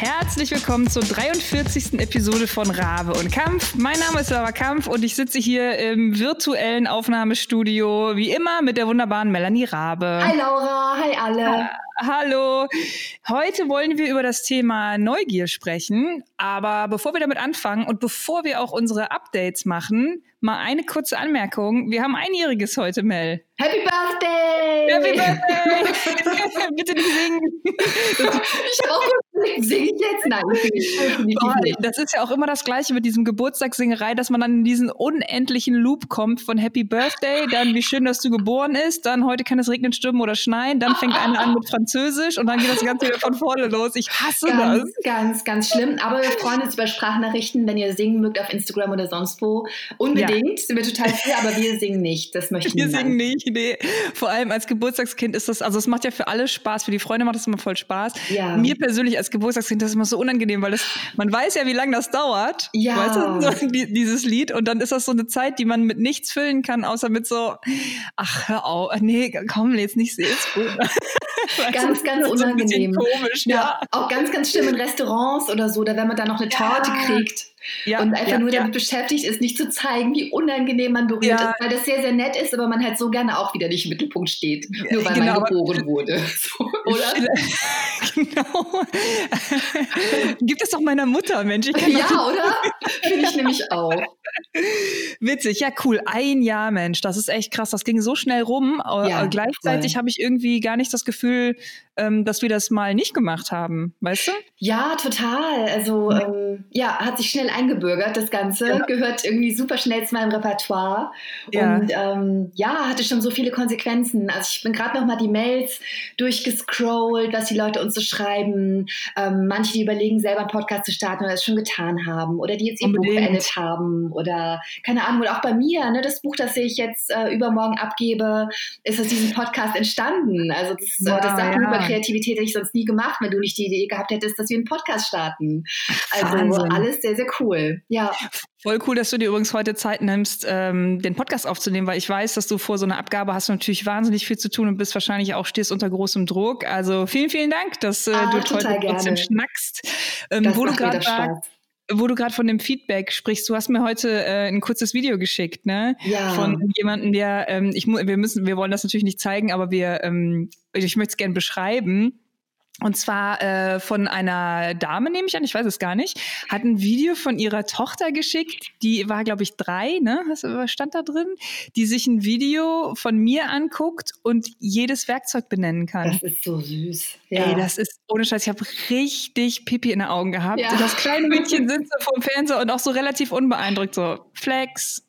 herzlich willkommen zur 43. Episode von Rabe und Kampf. Mein Name ist Laura Kampf und ich sitze hier im virtuellen Aufnahmestudio, wie immer, mit der wunderbaren Melanie Rabe. Hi Laura, hi alle. Ha Hallo. Heute wollen wir über das Thema Neugier sprechen. Aber bevor wir damit anfangen und bevor wir auch unsere Updates machen, mal eine kurze Anmerkung. Wir haben einjähriges heute, Mel. Happy Birthday! Happy Birthday! Bitte nicht singen. ich auch singe ich jetzt? Nein, ich oh, Das ist ja auch immer das Gleiche mit diesem Geburtstagssingerei, dass man dann in diesen unendlichen Loop kommt von Happy Birthday, dann wie schön, dass du geboren bist, dann heute kann es regnen, stürmen oder schneien, dann fängt einer an mit Französisch und dann geht das Ganze wieder von vorne los. Ich hasse ganz, das. Ganz, ganz schlimm. Aber wir freuen uns über Sprachnachrichten, wenn ihr singen mögt auf Instagram oder sonst wo. Unbedingt. Ja. Sind wir total viel, aber wir singen nicht. Das möchte ich Wir singen nicht, nee. Vor allem als Geburtstagskind ist das, also es macht ja für alle Spaß. Für die Freunde macht das immer voll Spaß. Ja. Mir persönlich als Geburtstagskind das ist immer so unangenehm, weil das, man weiß ja, wie lange das dauert. Ja. Weißt du, dieses Lied. Und dann ist das so eine Zeit, die man mit nichts füllen kann, außer mit so, ach, hör auf, nee, komm, jetzt nicht, ist gut. ganz, ganz unangenehm. So komisch, ja. ja. Auch ganz, ganz schlimm in Restaurants oder so, da wenn man dann noch eine Torte ja. kriegt. Ja, und einfach ja, nur damit ja. beschäftigt ist, nicht zu zeigen, wie unangenehm man berührt ist, weil das sehr, sehr nett ist, aber man halt so gerne auch wieder nicht im Mittelpunkt steht, nur weil genau, man geboren wurde. So, oder? genau. Gib es doch meiner Mutter, Mensch. ja, oder? Finde ich nämlich auch. Witzig, ja, cool. Ein Jahr, Mensch, das ist echt krass. Das ging so schnell rum. Ja, gleichzeitig habe ich irgendwie gar nicht das Gefühl, ähm, dass wir das mal nicht gemacht haben, weißt du? Ja, total. Also ähm, ja, hat sich schnell eingebürgert, das Ganze. Ja. Gehört irgendwie super schnell zu meinem Repertoire. Ja. Und ähm, ja, hatte schon so viele Konsequenzen. Also ich bin gerade noch mal die Mails durchgescrollt, was die Leute uns so schreiben. Ähm, manche, die überlegen, selber einen Podcast zu starten oder es schon getan haben. Oder die jetzt ihr Buch beendet haben. Oder keine Ahnung. Und auch bei mir, ne, das Buch, das ich jetzt äh, übermorgen abgebe, ist aus diesem Podcast entstanden. Also das, wow, das sagt ja. über Kreativität hätte ich sonst nie gemacht, wenn du nicht die Idee gehabt hättest, dass wir einen Podcast starten. Also Wahnsinn. alles sehr, sehr cool. Ja. Voll cool, dass du dir übrigens heute Zeit nimmst, ähm, den Podcast aufzunehmen, weil ich weiß, dass du vor so einer Abgabe hast natürlich wahnsinnig viel zu tun und bist wahrscheinlich auch stehst unter großem Druck. Also vielen, vielen Dank, dass äh, ah, du heute gerne. trotzdem schnackst. Ähm, das wo du gerade wo du gerade von dem Feedback sprichst, du hast mir heute äh, ein kurzes Video geschickt, ne? Ja. Von jemandem, der, ähm, ich wir müssen, wir wollen das natürlich nicht zeigen, aber wir, ähm, ich möchte es gerne beschreiben. Und zwar äh, von einer Dame, nehme ich an, ich weiß es gar nicht, hat ein Video von ihrer Tochter geschickt, die war, glaube ich, drei, ne? Was, stand da drin? Die sich ein Video von mir anguckt und jedes Werkzeug benennen kann. Das ist so süß. Ja. Ey, das ist ohne Scheiß, ich habe richtig Pipi in den Augen gehabt. Ja. Das kleine Mädchen sitzt so vom Fernseher und auch so relativ unbeeindruckt, so Flex,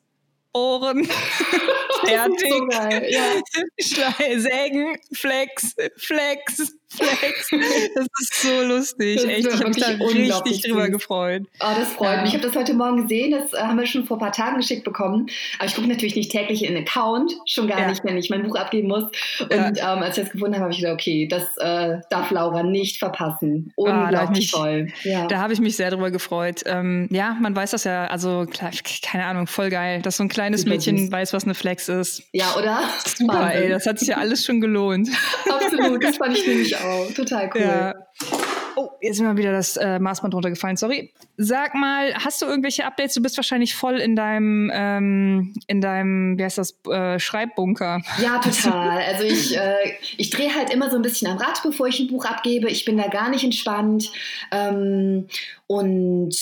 Ohren, fertig, so ja. Sägen, Flex, Flex, Flex. Das ist so lustig. Echt, ich habe mich da richtig drüber süß. gefreut. Oh, das freut ja. mich. Ich habe das heute Morgen gesehen. Das äh, haben wir schon vor ein paar Tagen geschickt bekommen. Aber ich gucke natürlich nicht täglich in den Account. Schon gar ja. nicht, wenn ich mein Buch abgeben muss. Und ja. ähm, als ich das gefunden habe, habe ich gedacht, okay, das äh, darf Laura nicht verpassen. Unglaublich ah, toll. Da habe ich mich sehr drüber gefreut. Ähm, ja, man weiß das ja. Also, klar, keine Ahnung, voll geil, dass so ein kleines Super Mädchen süß. weiß, was eine Flex ist. Ja, oder? Super, Wahnsinn. ey. Das hat sich ja alles schon gelohnt. Absolut. Das fand ich nämlich auch. Total cool. Ja. Oh, jetzt ist mir wieder das äh, Maßband runtergefallen, sorry. Sag mal, hast du irgendwelche Updates? Du bist wahrscheinlich voll in deinem, ähm, in deinem, wie heißt das, äh, Schreibbunker. Ja, total. Also ich, äh, ich drehe halt immer so ein bisschen am Rad, bevor ich ein Buch abgebe. Ich bin da gar nicht entspannt. Ähm, und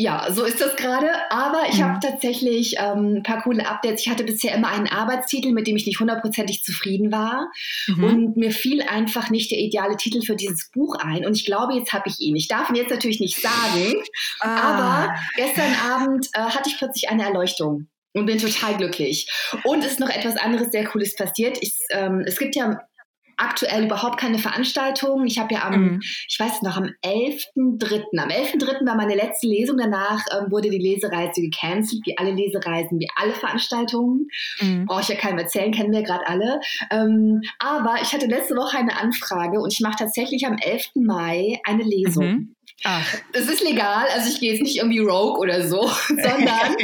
ja, so ist das gerade. Aber ich mhm. habe tatsächlich ähm, ein paar coole Updates. Ich hatte bisher immer einen Arbeitstitel, mit dem ich nicht hundertprozentig zufrieden war. Mhm. Und mir fiel einfach nicht der ideale Titel für dieses Buch ein. Und ich glaube, jetzt habe ich ihn. Ich darf ihn jetzt natürlich nicht sagen. Ah. Aber gestern Abend äh, hatte ich plötzlich eine Erleuchtung und bin total glücklich. Und es ist noch etwas anderes sehr Cooles passiert. Ich, ähm, es gibt ja aktuell überhaupt keine Veranstaltungen. Ich habe ja am, mhm. ich weiß noch, am 11.3., am 11.3. war meine letzte Lesung. Danach ähm, wurde die Lesereise gecancelt, wie alle Lesereisen, wie alle Veranstaltungen. Mhm. Brauche ich ja keinem erzählen, kennen wir gerade alle. Ähm, aber ich hatte letzte Woche eine Anfrage und ich mache tatsächlich am 11. Mai eine Lesung. Mhm. Ach. Das ist legal, also ich gehe jetzt nicht irgendwie rogue oder so, sondern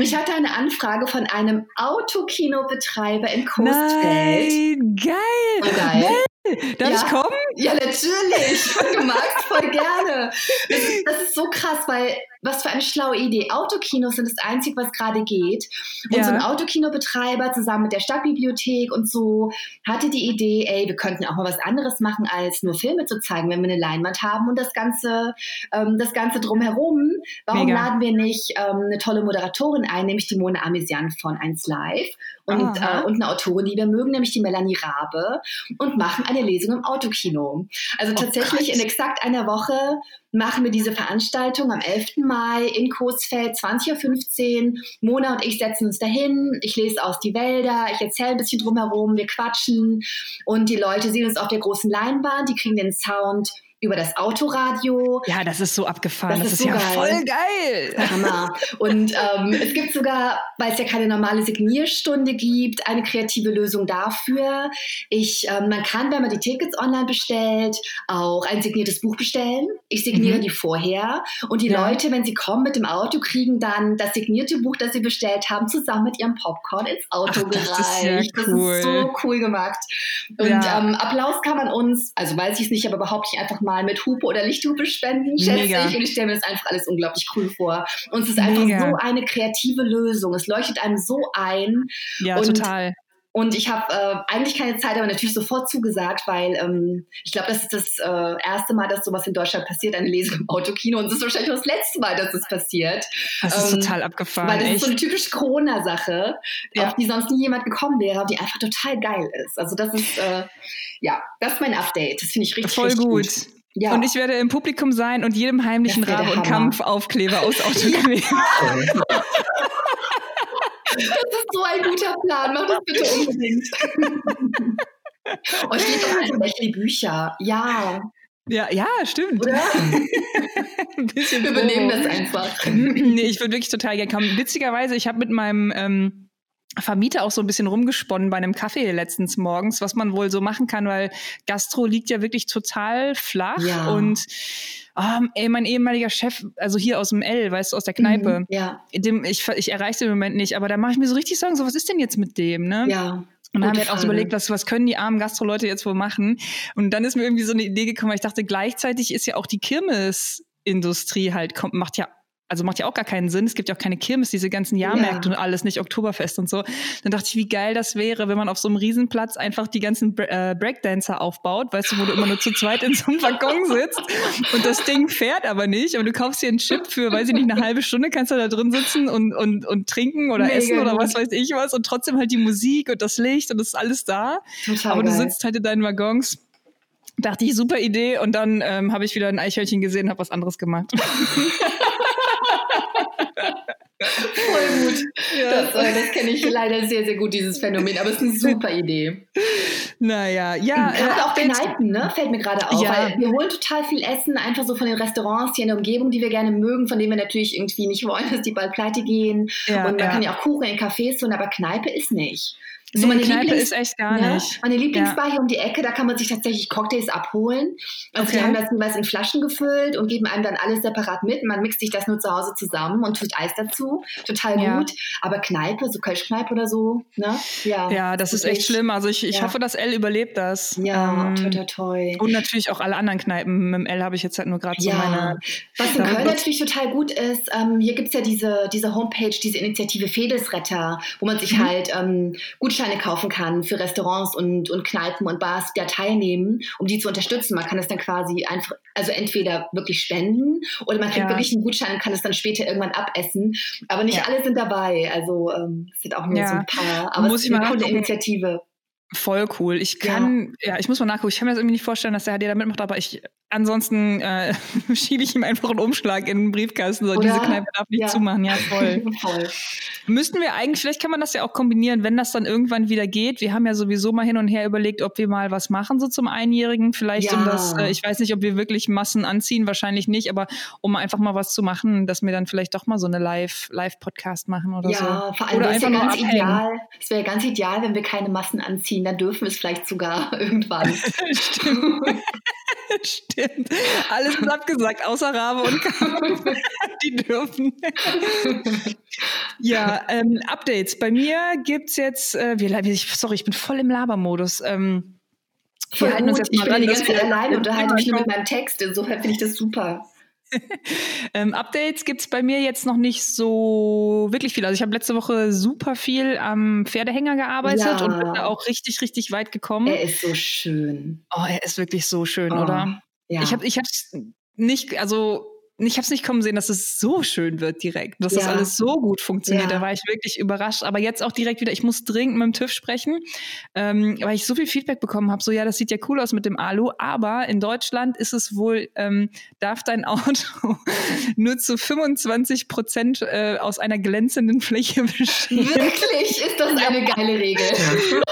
ich hatte eine Anfrage von einem Autokinobetreiber in Coesfeld. Nein, geil. So geil. Darf ja? ich kommen? Ja, natürlich. Du magst voll gerne. Das ist, das ist so krass, weil was für eine schlaue Idee. Autokinos sind das Einzige, was gerade geht. Und ja. so ein Autokinobetreiber zusammen mit der Stadtbibliothek und so hatte die Idee, ey, wir könnten auch mal was anderes machen, als nur Filme zu zeigen, wenn wir eine Leinwand haben und das Ganze, ähm, das Ganze drumherum. Warum Mega. laden wir nicht ähm, eine tolle Moderatorin ein, nämlich die Mona Amesian von 1 Live und, äh, und eine Autorin, die wir mögen, nämlich die Melanie Rabe und machen eine Lesung im Autokino. Also oh tatsächlich oh in exakt einer Woche machen wir diese Veranstaltung am 11. Mai in Coesfeld, 20.15 Uhr. Mona und ich setzen uns dahin. Ich lese aus die Wälder, ich erzähle ein bisschen drumherum, wir quatschen und die Leute sehen uns auf der großen Leinwand, die kriegen den Sound über das Autoradio. Ja, das ist so abgefahren. Das, das ist, so ja geil. voll geil. Hammer. Und ähm, es gibt sogar, weil es ja keine normale Signierstunde gibt, eine kreative Lösung dafür. Ich, ähm, man kann, wenn man die Tickets online bestellt, auch ein signiertes Buch bestellen. Ich signiere mhm. die vorher. Und die ja. Leute, wenn sie kommen mit dem Auto, kriegen dann das signierte Buch, das sie bestellt haben, zusammen mit ihrem Popcorn ins Auto Ach, gereicht. Das ist, ja cool. das ist so cool gemacht. Und ja. ähm, Applaus kann man uns, also weiß ich es nicht, aber behaupte ich einfach mal mit Hupe oder Lichthupe spenden, schätze Mega. ich. Und ich stelle mir das einfach alles unglaublich cool vor. Und es ist einfach Mega. so eine kreative Lösung. Es leuchtet einem so ein. Ja, und total. Und ich habe äh, eigentlich keine Zeit, aber natürlich sofort zugesagt, weil ähm, ich glaube, das ist das äh, erste Mal, dass sowas in Deutschland passiert, eine Lesung im Autokino. Und es ist wahrscheinlich auch das letzte Mal, dass es passiert. Das ist ähm, total abgefahren. Weil das echt. ist so eine typische Corona-Sache, ja. auf die sonst nie jemand gekommen wäre, die einfach total geil ist. Also das ist, äh, ja, das ist mein Update. Das finde ich richtig, Voll richtig gut. gut. Ja. Und ich werde im Publikum sein und jedem heimlichen Rabe- und Kampfaufkleber aus Auto kleben. Das ist so ein guter Plan. Mach das bitte unbedingt. Und steht doch also Bücher. Ja. Ja, ja, stimmt. Oder? ein bisschen Wir übernehmen das einfach. nee, ich würde wirklich total gerne kommen. Witzigerweise, ich habe mit meinem ähm, Vermieter auch so ein bisschen rumgesponnen bei einem Kaffee letztens morgens, was man wohl so machen kann, weil Gastro liegt ja wirklich total flach ja. und um, ey, mein ehemaliger Chef, also hier aus dem L, weißt du, aus der Kneipe, mhm, ja. dem, ich, ich erreiche den im Moment nicht, aber da mache ich mir so richtig Sorgen, so was ist denn jetzt mit dem, ne? Ja. Und dann haben wir halt auch so überlegt, was, was können die armen Gastro-Leute jetzt wohl machen? Und dann ist mir irgendwie so eine Idee gekommen, weil ich dachte, gleichzeitig ist ja auch die Kirmesindustrie halt, kommt, macht ja also macht ja auch gar keinen Sinn. Es gibt ja auch keine Kirmes, diese ganzen Jahrmärkte ja. und alles, nicht Oktoberfest und so. Dann dachte ich, wie geil das wäre, wenn man auf so einem Riesenplatz einfach die ganzen äh, Breakdancer aufbaut, weißt du, wo du immer nur zu zweit in so einem Waggon sitzt und das Ding fährt aber nicht. Aber du kaufst dir einen Chip für, weiß ich nicht, eine halbe Stunde kannst du da drin sitzen und, und, und trinken oder Mega essen oder was weiß ich was und trotzdem halt die Musik und das Licht und das ist alles da. Total aber geil. du sitzt halt in deinen Waggons. Dachte ich, super Idee. Und dann ähm, habe ich wieder ein Eichhörnchen gesehen, habe was anderes gemacht. Voll gut. Ja. Das, äh, das kenne ich leider sehr, sehr gut, dieses Phänomen. Aber es ist eine super Idee. Naja, ja. Gerade äh, auch Kneipen, ne? Fällt mir gerade auf. Ja. Weil wir holen total viel Essen, einfach so von den Restaurants hier in der Umgebung, die wir gerne mögen, von denen wir natürlich irgendwie nicht wollen, dass die bald pleite gehen. Ja, und man ja. kann ja auch Kuchen in Cafés tun, aber Kneipe ist nicht. So nee, Kneipe Lieblings ist echt gar ne? nicht. Meine Lieblingsbar ja. hier um die Ecke, da kann man sich tatsächlich Cocktails abholen. Also okay. die haben das jeweils in Flaschen gefüllt und geben einem dann alles separat mit. Man mixt sich das nur zu Hause zusammen und tut Eis dazu. Total ja. gut. Aber Kneipe, so Kölschkneipe oder so, ne? Ja, ja das ist echt schlimm. Also ich, ich ja. hoffe, dass L überlebt das. Ja, ähm, toi, toi, toi. Und natürlich auch alle anderen Kneipen. Mit dem L habe ich jetzt halt nur gerade so meine... Was in Köln natürlich total gut ist, ähm, hier gibt es ja diese, diese Homepage, diese Initiative Fedelsretter, wo man sich mhm. halt ähm, Gutscheine Gutscheine kaufen kann für Restaurants und, und Kneipen und Bars, die da teilnehmen, um die zu unterstützen. Man kann das dann quasi einfach, also entweder wirklich spenden oder man kriegt ja. wirklich einen Gutschein und kann es dann später irgendwann abessen. Aber nicht ja. alle sind dabei. Also ähm, es sind auch nur ja. so ein paar. Aber Muss es ist eine coole Initiative. Voll cool. Ich kann, ja. ja. ich muss mal nachgucken. Ich kann mir das irgendwie nicht vorstellen, dass der HD da mitmacht, aber ich, ansonsten äh, schiebe ich ihm einfach einen Umschlag in den Briefkasten. So, Oder? diese Kneipe darf nicht ja. zumachen. Ja, voll. voll. Müssten wir eigentlich, vielleicht kann man das ja auch kombinieren, wenn das dann irgendwann wieder geht. Wir haben ja sowieso mal hin und her überlegt, ob wir mal was machen, so zum Einjährigen. Vielleicht ja. um das, äh, ich weiß nicht, ob wir wirklich Massen anziehen, wahrscheinlich nicht, aber um einfach mal was zu machen, dass wir dann vielleicht doch mal so eine Live, Live-Podcast machen oder ja, so. Ja, vor allem oder einfach ja ganz ideal. Es wäre ganz ideal, wenn wir keine Massen anziehen ziehen, dann dürfen wir es vielleicht sogar irgendwann. Stimmt. Stimmt. Alles ist abgesagt, außer Rabe und Kampf. Die dürfen. ja, ähm, Updates. Bei mir gibt es jetzt, äh, wir, sorry, ich bin voll im Labermodus. Ähm, wir halten uns jetzt mal ich bin die ganze Zeit alleine und unterhalte mich nur mit meinem Text. Insofern finde ich das super. ähm, Updates gibt es bei mir jetzt noch nicht so wirklich viel. Also ich habe letzte Woche super viel am Pferdehänger gearbeitet ja. und bin da auch richtig, richtig weit gekommen. Er ist so schön. Oh, er ist wirklich so schön, oh, oder? Ja. Ich habe ich nicht, also ich habe es nicht kommen sehen, dass es so schön wird direkt, dass ja. das alles so gut funktioniert. Ja. Da war ich wirklich überrascht. Aber jetzt auch direkt wieder, ich muss dringend mit dem TÜV sprechen, ähm, weil ich so viel Feedback bekommen habe. So, ja, das sieht ja cool aus mit dem Alu, aber in Deutschland ist es wohl, ähm, darf dein Auto nur zu 25 Prozent äh, aus einer glänzenden Fläche bestehen. Wirklich? Ist das eine geile Regel?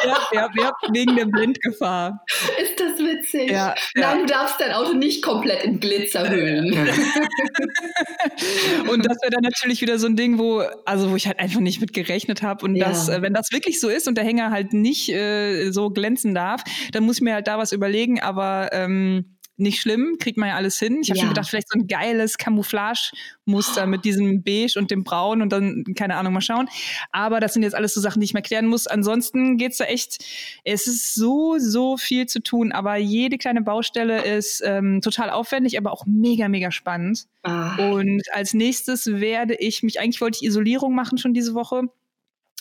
ja, ja, ja, wegen der Blindgefahr. Ist das witzig? Ja, Nein, du darfst dein Auto nicht komplett in Glitzer hüllen. und das wäre dann natürlich wieder so ein Ding, wo, also wo ich halt einfach nicht mit gerechnet habe. Und ja. das, äh, wenn das wirklich so ist und der Hänger halt nicht äh, so glänzen darf, dann muss ich mir halt da was überlegen. Aber ähm, nicht schlimm, kriegt man ja alles hin. Ich habe ja. schon gedacht, vielleicht so ein geiles Camouflage-Muster oh. mit diesem Beige und dem Braun und dann, keine Ahnung, mal schauen. Aber das sind jetzt alles so Sachen, die ich mir klären muss. Ansonsten geht's da echt, es ist so, so viel zu tun, aber jede kleine Baustelle ist ähm, total aufwendig, aber auch mega, mega spannend. Ah. Und als nächstes werde ich mich, eigentlich wollte ich Isolierung machen schon diese Woche.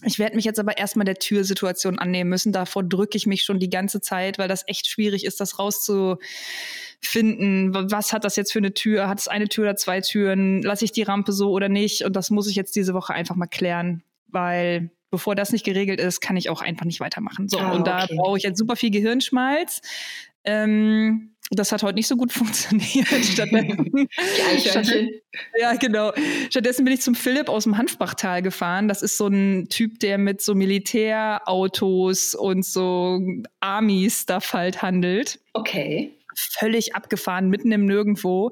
Ich werde mich jetzt aber erstmal der Türsituation annehmen müssen. Davor drücke ich mich schon die ganze Zeit, weil das echt schwierig ist, das rauszufinden. Was hat das jetzt für eine Tür? Hat es eine Tür oder zwei Türen? Lasse ich die Rampe so oder nicht? Und das muss ich jetzt diese Woche einfach mal klären, weil bevor das nicht geregelt ist, kann ich auch einfach nicht weitermachen. So, ah, und da brauche ich jetzt super viel Gehirnschmalz. Ähm, das hat heute nicht so gut funktioniert. Stattdessen, stattdessen, ja, genau. Stattdessen bin ich zum Philipp aus dem Hanfbachtal gefahren. Das ist so ein Typ, der mit so Militärautos und so Army-Stuff halt handelt. Okay völlig abgefahren, mitten im Nirgendwo,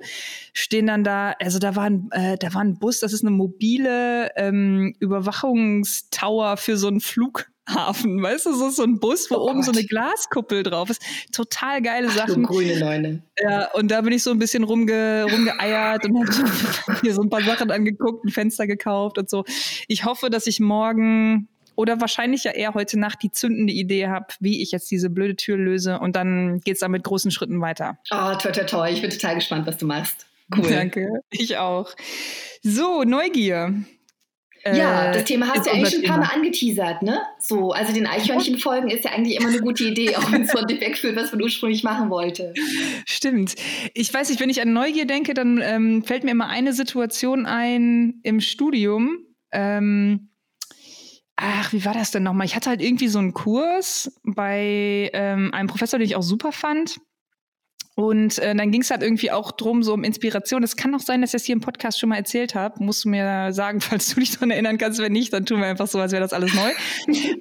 stehen dann da, also da war ein, äh, da war ein Bus, das ist eine mobile ähm, Überwachungstower für so einen Flug. Hafen, weißt du, so, so ein Bus, wo oh oben Gott. so eine Glaskuppel drauf ist. Total geile Ach, Sachen. grüne Neune. Ja, und da bin ich so ein bisschen rumge, rumgeeiert und habe mir so ein paar Sachen angeguckt, ein Fenster gekauft und so. Ich hoffe, dass ich morgen oder wahrscheinlich ja eher heute Nacht die zündende Idee habe, wie ich jetzt diese blöde Tür löse und dann geht es da mit großen Schritten weiter. Oh, toll, toll, toll. Ich bin total gespannt, was du machst. Cool. Danke, ich auch. So, Neugier. Ja, äh, das Thema hast du eigentlich schon ein paar Mal angeteasert, ne? So, also den Eichhörnchen-Folgen ist ja eigentlich immer eine gute Idee, auch wenn es von dem wegführt, was man ursprünglich machen wollte. Stimmt. Ich weiß nicht, wenn ich an Neugier denke, dann ähm, fällt mir immer eine Situation ein im Studium. Ähm, ach, wie war das denn nochmal? Ich hatte halt irgendwie so einen Kurs bei ähm, einem Professor, den ich auch super fand. Und äh, dann ging es halt irgendwie auch drum, so um Inspiration. Es kann auch sein, dass ich das hier im Podcast schon mal erzählt habe. Musst du mir sagen, falls du dich daran erinnern kannst. Wenn nicht, dann tun wir einfach so, als wäre das alles neu.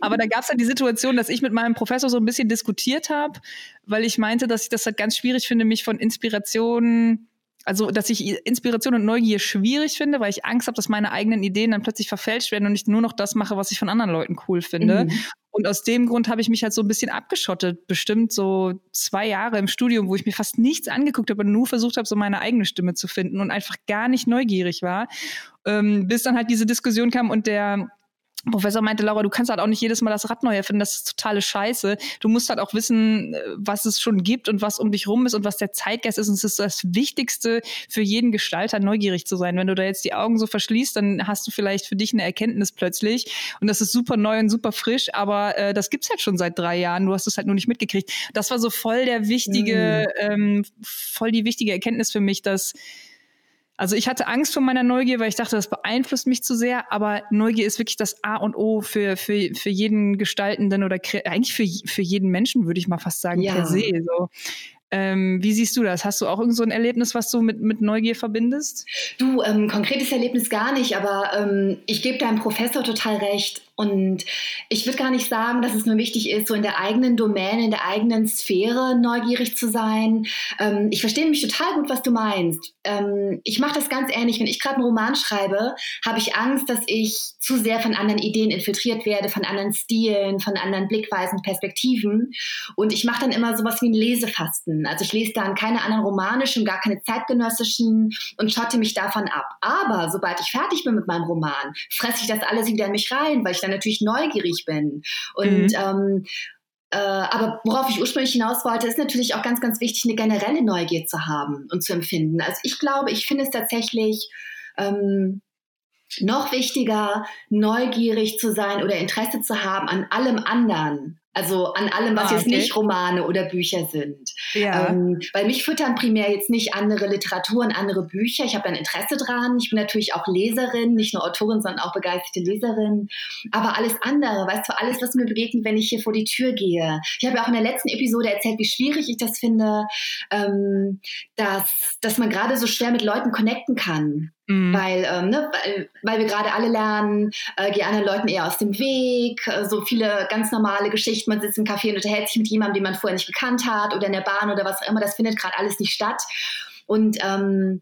Aber da gab es halt die Situation, dass ich mit meinem Professor so ein bisschen diskutiert habe, weil ich meinte, dass ich das halt ganz schwierig finde, mich von Inspiration also dass ich Inspiration und Neugier schwierig finde, weil ich Angst habe, dass meine eigenen Ideen dann plötzlich verfälscht werden und ich nur noch das mache, was ich von anderen Leuten cool finde. Mhm. Und aus dem Grund habe ich mich halt so ein bisschen abgeschottet, bestimmt so zwei Jahre im Studium, wo ich mir fast nichts angeguckt habe und nur versucht habe, so meine eigene Stimme zu finden und einfach gar nicht neugierig war, ähm, bis dann halt diese Diskussion kam und der Professor meinte, Laura, du kannst halt auch nicht jedes Mal das Rad neu erfinden, das ist totale Scheiße. Du musst halt auch wissen, äh, was es schon gibt und was um dich rum ist und was der Zeitgeist ist. Und es ist das Wichtigste für jeden Gestalter, neugierig zu sein. Wenn du da jetzt die Augen so verschließt, dann hast du vielleicht für dich eine Erkenntnis plötzlich. Und das ist super neu und super frisch, aber äh, das gibt's halt schon seit drei Jahren. Du hast es halt nur nicht mitgekriegt. Das war so voll der wichtige, mhm. ähm, voll die wichtige Erkenntnis für mich, dass also ich hatte Angst vor meiner Neugier, weil ich dachte, das beeinflusst mich zu sehr, aber Neugier ist wirklich das A und O für, für, für jeden Gestaltenden oder eigentlich für, für jeden Menschen, würde ich mal fast sagen, ja. per se. So. Ähm, wie siehst du das? Hast du auch irgend so ein Erlebnis, was du mit, mit Neugier verbindest? Du, ähm, konkretes Erlebnis gar nicht, aber ähm, ich gebe deinem Professor total recht. Und ich würde gar nicht sagen, dass es nur wichtig ist, so in der eigenen Domäne, in der eigenen Sphäre neugierig zu sein. Ähm, ich verstehe nämlich total gut, was du meinst. Ähm, ich mache das ganz ähnlich. Wenn ich gerade einen Roman schreibe, habe ich Angst, dass ich zu sehr von anderen Ideen infiltriert werde, von anderen Stilen, von anderen Blickweisen, Perspektiven. Und ich mache dann immer sowas wie ein Lesefasten. Also ich lese dann keine anderen romanischen, gar keine zeitgenössischen und schotte mich davon ab. Aber sobald ich fertig bin mit meinem Roman, fresse ich das alles wieder in mich rein, weil ich dann natürlich neugierig bin. Und mhm. ähm, äh, aber worauf ich ursprünglich hinaus wollte, ist natürlich auch ganz, ganz wichtig, eine generelle Neugier zu haben und zu empfinden. Also ich glaube, ich finde es tatsächlich ähm, noch wichtiger, neugierig zu sein oder Interesse zu haben an allem anderen also an allem, was ah, jetzt nicht Romane oder Bücher sind. Ja. Ähm, weil mich füttern primär jetzt nicht andere Literaturen, andere Bücher. Ich habe ein Interesse dran. Ich bin natürlich auch Leserin, nicht nur Autorin, sondern auch begeisterte Leserin. Aber alles andere, weißt du, alles, was mir begegnet, wenn ich hier vor die Tür gehe. Ich habe ja auch in der letzten Episode erzählt, wie schwierig ich das finde, ähm, dass, dass man gerade so schwer mit Leuten connecten kann. Mhm. Weil, ähm, ne, weil, weil wir gerade alle lernen, äh, geh anderen Leuten eher aus dem Weg, äh, so viele ganz normale Geschichten, man sitzt im Café und unterhält sich mit jemandem, den man vorher nicht gekannt hat oder in der Bahn oder was auch immer, das findet gerade alles nicht statt. Und ähm,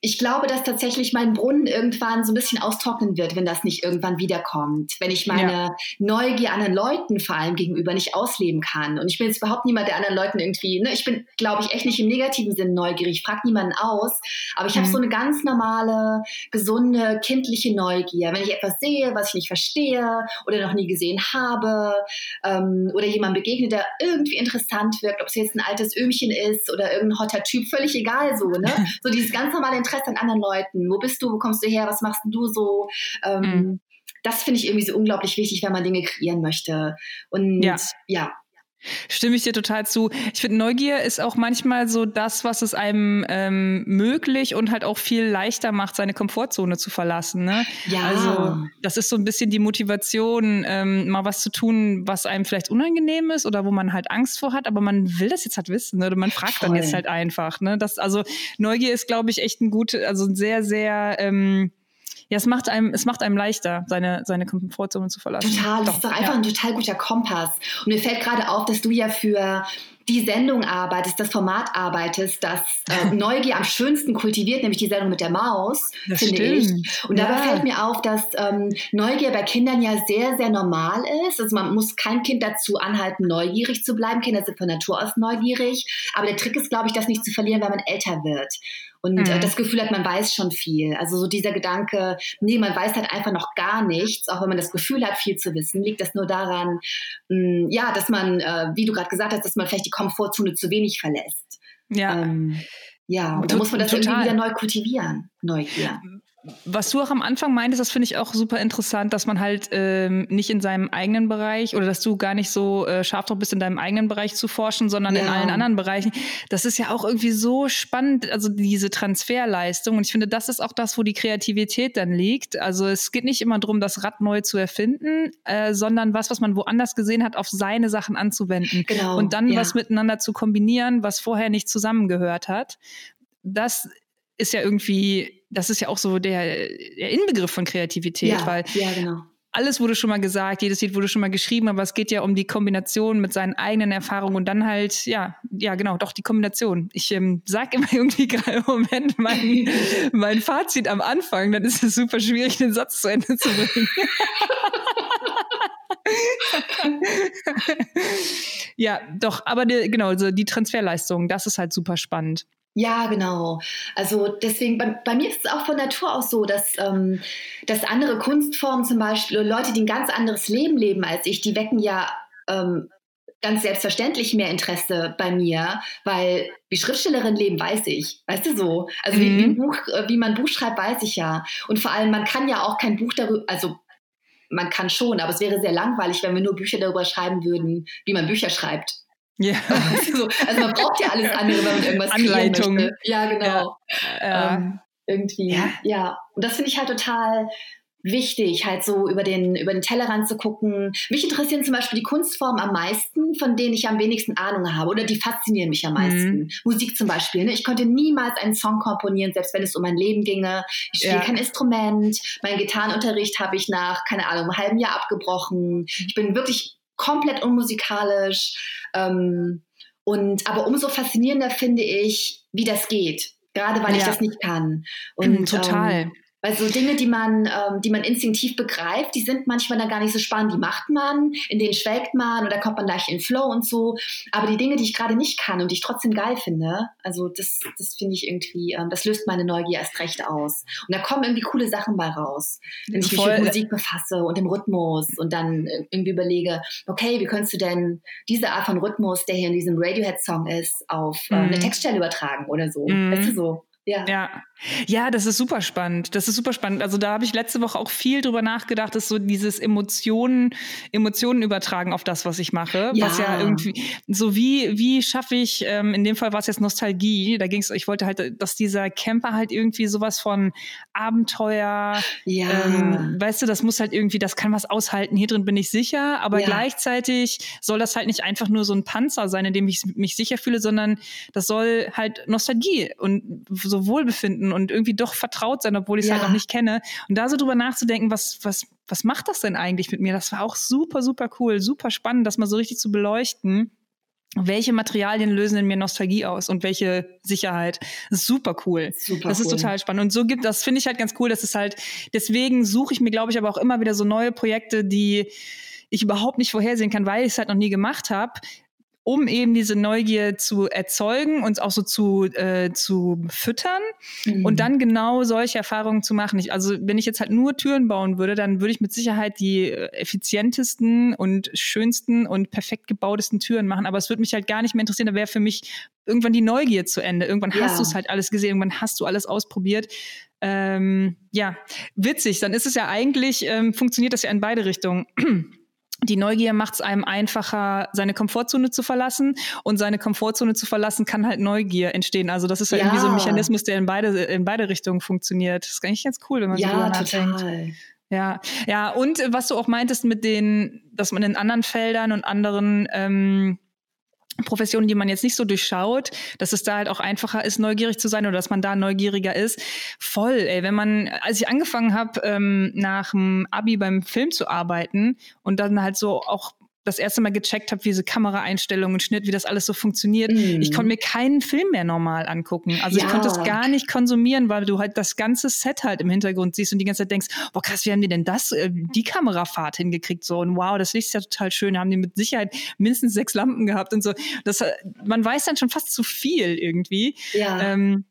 ich glaube, dass tatsächlich mein Brunnen irgendwann so ein bisschen austrocknen wird, wenn das nicht irgendwann wiederkommt. Wenn ich meine ja. Neugier anderen Leuten vor allem gegenüber nicht ausleben kann. Und ich bin jetzt überhaupt niemand, der anderen Leuten irgendwie, ne, ich bin, glaube ich, echt nicht im negativen Sinn neugierig. Ich frage niemanden aus. Aber ich mhm. habe so eine ganz normale, gesunde, kindliche Neugier. Wenn ich etwas sehe, was ich nicht verstehe oder noch nie gesehen habe, ähm, oder jemand begegnet, der irgendwie interessant wirkt, ob es jetzt ein altes Öhmchen ist oder irgendein hotter Typ, völlig egal so, ne? So dieses ganz normale Interesse an anderen Leuten. Wo bist du? Wo kommst du her? Was machst du so? Ähm, mhm. Das finde ich irgendwie so unglaublich wichtig, wenn man Dinge kreieren möchte. Und ja, ja Stimme ich dir total zu. Ich finde, Neugier ist auch manchmal so das, was es einem ähm, möglich und halt auch viel leichter macht, seine Komfortzone zu verlassen. Ne? Ja. Also das ist so ein bisschen die Motivation, ähm, mal was zu tun, was einem vielleicht unangenehm ist oder wo man halt Angst vor hat, aber man will das jetzt halt wissen ne? oder man fragt Voll. dann jetzt halt einfach. Ne? Das, also Neugier ist, glaube ich, echt ein gut, also ein sehr, sehr ähm, ja, es macht einem, es macht einem leichter, seine, seine Komfortzone zu verlassen. Total, das ist doch einfach ja. ein total guter Kompass. Und mir fällt gerade auf, dass du ja für die Sendung arbeitest, das Format arbeitest, das äh, Neugier am schönsten kultiviert, nämlich die Sendung mit der Maus, das finde stimmt. ich. Und dabei ja. fällt mir auf, dass ähm, Neugier bei Kindern ja sehr, sehr normal ist. Also man muss kein Kind dazu anhalten, neugierig zu bleiben. Kinder sind von Natur aus neugierig. Aber der Trick ist, glaube ich, das nicht zu verlieren, wenn man älter wird und äh, mhm. das Gefühl hat, man weiß schon viel. Also so dieser Gedanke, nee, man weiß halt einfach noch gar nichts, auch wenn man das Gefühl hat, viel zu wissen, liegt das nur daran, mh, mm, ja, dass man, äh, wie du gerade gesagt hast, dass man vielleicht die Komfortzone zu wenig verlässt. Ja. Ähm, ja, und da muss man das Total. irgendwie wieder neu kultivieren, Neugier. Was du auch am Anfang meintest, das finde ich auch super interessant, dass man halt ähm, nicht in seinem eigenen Bereich oder dass du gar nicht so äh, scharf drauf bist, in deinem eigenen Bereich zu forschen, sondern ja. in allen anderen Bereichen. Das ist ja auch irgendwie so spannend, also diese Transferleistung. Und ich finde, das ist auch das, wo die Kreativität dann liegt. Also es geht nicht immer darum, das Rad neu zu erfinden, äh, sondern was, was man woanders gesehen hat, auf seine Sachen anzuwenden. Genau. Und dann ja. was miteinander zu kombinieren, was vorher nicht zusammengehört hat. Das ist ja irgendwie, das ist ja auch so der, der Inbegriff von Kreativität, ja, weil ja, genau. alles wurde schon mal gesagt, jedes Lied wurde schon mal geschrieben, aber es geht ja um die Kombination mit seinen eigenen Erfahrungen und dann halt, ja, ja, genau, doch die Kombination. Ich ähm, sag immer irgendwie gerade im Moment mein, mein Fazit am Anfang, dann ist es super schwierig, den Satz zu Ende zu bringen. ja, doch, aber die, genau, also die Transferleistung, das ist halt super spannend. Ja, genau. Also deswegen, bei, bei, mir ist es auch von Natur aus so, dass, ähm, dass andere Kunstformen zum Beispiel, Leute, die ein ganz anderes Leben leben als ich, die wecken ja ähm, ganz selbstverständlich mehr Interesse bei mir, weil wie Schriftstellerin leben, weiß ich. Weißt du so? Also mhm. wie, wie, mhm. Buch, äh, wie man Buch schreibt, weiß ich ja. Und vor allem, man kann ja auch kein Buch darüber, also man kann schon, aber es wäre sehr langweilig, wenn wir nur Bücher darüber schreiben würden, wie man Bücher schreibt. Ja. Also, also, man braucht ja alles andere, wenn man irgendwas Anleitung. möchte. Ja, genau. Ja. Ähm, irgendwie, ja. ja. Und das finde ich halt total wichtig, halt so über den, über den Tellerrand zu gucken. Mich interessieren zum Beispiel die Kunstformen am meisten, von denen ich am wenigsten Ahnung habe oder die faszinieren mich am meisten. Mhm. Musik zum Beispiel. Ne? Ich konnte niemals einen Song komponieren, selbst wenn es um mein Leben ginge. Ich spiele ja. kein Instrument. Meinen Gitarrenunterricht habe ich nach, keine Ahnung, einem halben Jahr abgebrochen. Ich bin wirklich komplett unmusikalisch. Ähm, und aber umso faszinierender finde ich, wie das geht. Gerade weil ja. ich das nicht kann. Und, Total. Ähm, Weil so Dinge, die man, ähm, die man instinktiv begreift, die sind manchmal dann gar nicht so spannend. Die macht man, in denen schwelgt man und da kommt man leicht in Flow und so. Aber die Dinge, die ich gerade nicht kann und die ich trotzdem geil finde, also das, das finde ich irgendwie, ähm, das löst meine Neugier erst recht aus. Und da kommen irgendwie coole Sachen bei raus. Wenn ich mich Voll. mit Musik befasse und dem Rhythmus und dann irgendwie überlege, okay, wie könntest du denn diese Art von Rhythmus, der hier in diesem Radiohead-Song ist, auf äh, eine mhm. Textstelle übertragen oder so. Mhm. Weißt du so? Ja. ja. Ja, das ist super spannend. Das ist super spannend. Also da habe ich letzte Woche auch viel drüber nachgedacht, dass so dieses Emotionen, Emotionen übertragen auf das, was ich mache. Ja. Was ja irgendwie, so wie, wie schaffe ich, ähm, in dem Fall war es jetzt Nostalgie, da ging es, ich wollte halt, dass dieser Camper halt irgendwie sowas von Abenteuer, ja. ähm, weißt du, das muss halt irgendwie, das kann was aushalten, hier drin bin ich sicher, aber ja. gleichzeitig soll das halt nicht einfach nur so ein Panzer sein, in dem ich mich sicher fühle, sondern das soll halt Nostalgie und so Wohlbefinden finden und irgendwie doch vertraut sein, obwohl ich es halt ja. halt noch nicht kenne. Und da so drüber nachzudenken, was, was, was macht das denn eigentlich mit mir? Das war auch super, super cool, super spannend, das mal so richtig zu beleuchten. Welche Materialien lösen in mir Nostalgie aus und welche Sicherheit? Super cool. Super das ist cool. total spannend. Und so gibt, das finde ich halt ganz cool. Das ist halt, deswegen suche ich mir, glaube ich, aber auch immer wieder so neue Projekte, die ich überhaupt nicht vorhersehen kann, weil ich es halt noch nie gemacht habe, um eben diese Neugier zu erzeugen und auch so zu, äh, zu füttern mhm. und dann genau solche Erfahrungen zu machen. Ich, also wenn ich jetzt halt nur Türen bauen würde, dann würde ich mit Sicherheit die äh, effizientesten und schönsten und perfekt gebautesten Türen machen. Aber es würde mich halt gar nicht mehr interessieren. Da wäre für mich irgendwann die Neugier zu Ende. Irgendwann ja. hast du es halt alles gesehen, irgendwann hast du alles ausprobiert. Ähm, ja, witzig. Dann ist es ja eigentlich, ähm, funktioniert das ja in beide Richtungen die Neugier macht es einem einfacher, seine Komfortzone zu verlassen. Und seine Komfortzone zu verlassen kann halt Neugier entstehen. Also das ist ja, irgendwie so ein Mechanismus, der in beide, in beide Richtungen funktioniert. Das ist eigentlich ganz cool, wenn man ja, so drüber nachdenkt. Total. Ja, ja, und was du auch meintest mit den, dass man in anderen Feldern und anderen ähm, Professionen, die man jetzt nicht so durchschaut, dass es da halt auch einfacher ist, neugierig zu sein oder dass man da neugieriger ist. Voll, ey. Wenn man, als ich angefangen habe, ähm, nach dem Abi beim Film zu arbeiten und dann halt so auch das erste Mal gecheckt habe, wie diese Kameraeinstellungen, Schnitt, wie das alles so funktioniert. Mm. Ich konnte mir keinen Film mehr normal angucken. Also ja. ich konnte es gar nicht konsumieren, weil du halt das ganze Set halt im Hintergrund siehst und die ganze Zeit denkst, boah krass, wie haben die denn das, äh, die Kamerafahrt hingekriegt so und wow, das Licht ist ja total schön, da haben die mit Sicherheit mindestens sechs Lampen gehabt und so. Das, äh, man weiß dann schon fast zu viel irgendwie. Ja. Ähm,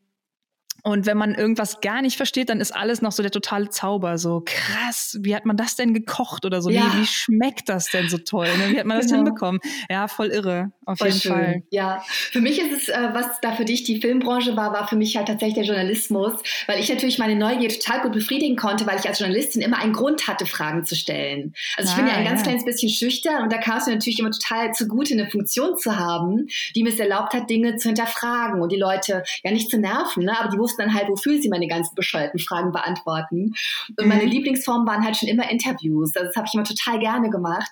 und wenn man irgendwas gar nicht versteht, dann ist alles noch so der totale Zauber. So krass, wie hat man das denn gekocht oder so? Ja. Wie, wie, schmeckt das denn so toll? Ne? Wie hat man das genau. hinbekommen? Ja, voll irre, auf voll jeden schön. Fall. Ja, für mich ist es, äh, was da für dich die Filmbranche war, war für mich halt tatsächlich der Journalismus, weil ich natürlich meine Neugier total gut befriedigen konnte, weil ich als Journalistin immer einen Grund hatte, Fragen zu stellen. Also ich ah, bin ja ein ganz kleines bisschen schüchtern und da kam es mir natürlich immer total zugute, eine Funktion zu haben, die mir es erlaubt hat, Dinge zu hinterfragen und die Leute ja nicht zu nerven, ne? aber die wussten dann halt, wofür sie meine ganzen bescheuerten Fragen beantworten. Und meine mhm. Lieblingsformen waren halt schon immer Interviews. Also das habe ich immer total gerne gemacht.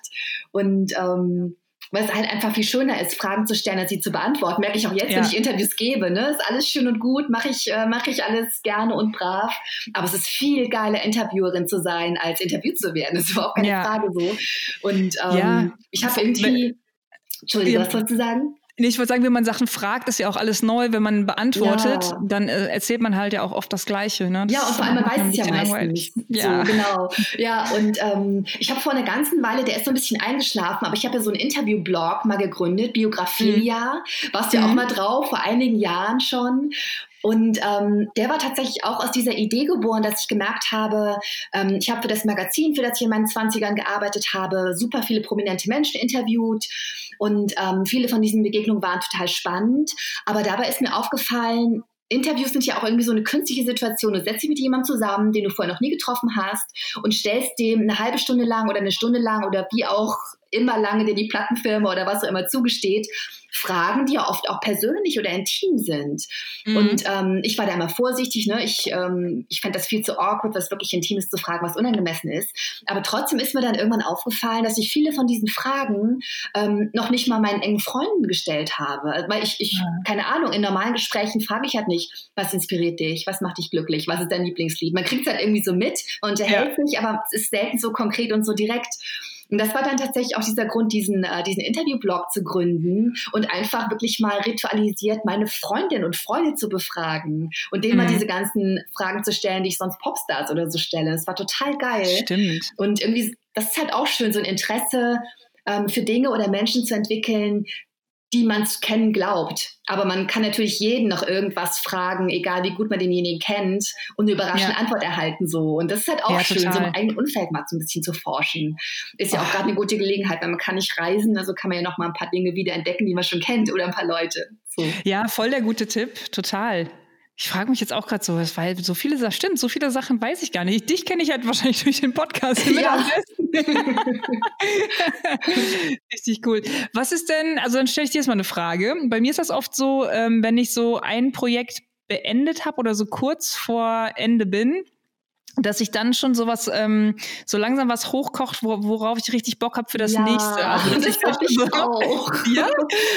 Und ähm, weil es halt einfach viel schöner ist, Fragen zu stellen, als sie zu beantworten. Merke ich auch jetzt, ja. wenn ich Interviews gebe. Ne? Ist alles schön und gut, mache ich, äh, mach ich alles gerne und brav. Aber es ist viel geiler, Interviewerin zu sein, als interviewt zu werden. Das ist überhaupt keine ja. Frage so. Und ähm, ja. ich habe irgendwie. Entschuldigung, was wolltest du sagen? Nee, ich würde sagen, wenn man Sachen fragt, ist ja auch alles neu. Wenn man beantwortet, ja. dann äh, erzählt man halt ja auch oft das Gleiche. Ne? Das ja, und vor allem man weiß es ja meistens. Ja. So, genau. Ja, und ähm, ich habe vor einer ganzen Weile, der ist so ein bisschen eingeschlafen, aber ich habe ja so einen Interview-Blog mal gegründet, Biografia. Mhm. Warst ja mhm. auch mal drauf, vor einigen Jahren schon. Und ähm, der war tatsächlich auch aus dieser Idee geboren, dass ich gemerkt habe, ähm, ich habe für das Magazin, für das ich in meinen 20ern gearbeitet habe, super viele prominente Menschen interviewt und ähm, viele von diesen Begegnungen waren total spannend. Aber dabei ist mir aufgefallen, Interviews sind ja auch irgendwie so eine künstliche Situation. Du setzt dich mit jemandem zusammen, den du vorher noch nie getroffen hast und stellst dem eine halbe Stunde lang oder eine Stunde lang oder wie auch immer lange dir die Plattenfirma oder was auch immer zugesteht, Fragen, die ja oft auch persönlich oder intim sind. Mhm. Und ähm, ich war da immer vorsichtig. Ne? Ich, ähm, ich fand das viel zu awkward, was wirklich Intimes zu fragen, was unangemessen ist. Aber trotzdem ist mir dann irgendwann aufgefallen, dass ich viele von diesen Fragen ähm, noch nicht mal meinen engen Freunden gestellt habe. Weil ich, ich ja. keine Ahnung, in normalen Gesprächen frage ich halt nicht, was inspiriert dich, was macht dich glücklich, was ist dein Lieblingslied. Man kriegt es halt irgendwie so mit und unterhält ja. sich, aber es ist selten so konkret und so direkt. Und das war dann tatsächlich auch dieser Grund, diesen, äh, diesen Interviewblog zu gründen und einfach wirklich mal ritualisiert meine Freundin und Freunde zu befragen und denen mhm. mal diese ganzen Fragen zu stellen, die ich sonst Popstars oder so stelle. Es war total geil. Stimmt. Und irgendwie, das ist halt auch schön, so ein Interesse ähm, für Dinge oder Menschen zu entwickeln, die man zu kennen glaubt. Aber man kann natürlich jeden noch irgendwas fragen, egal wie gut man denjenigen kennt, und eine überraschende ja. Antwort erhalten so. Und das ist halt auch ja, schön, total. so im eigenen Umfeld mal so ein bisschen zu forschen. Ist ja auch gerade eine gute Gelegenheit, weil man kann nicht reisen, also kann man ja noch mal ein paar Dinge wieder entdecken, die man schon kennt oder ein paar Leute. So. Ja, voll der gute Tipp, total. Ich frage mich jetzt auch gerade so, weil so viele Sachen, stimmt, so viele Sachen weiß ich gar nicht. Dich kenne ich halt wahrscheinlich durch den Podcast mit ja. Richtig cool. Was ist denn, also dann stelle ich dir jetzt mal eine Frage. Bei mir ist das oft so, ähm, wenn ich so ein Projekt beendet habe oder so kurz vor Ende bin, dass ich dann schon sowas, ähm, so langsam was hochkocht, worauf ich richtig Bock habe für das ja, nächste. Also das, das ich so, auch. Ja?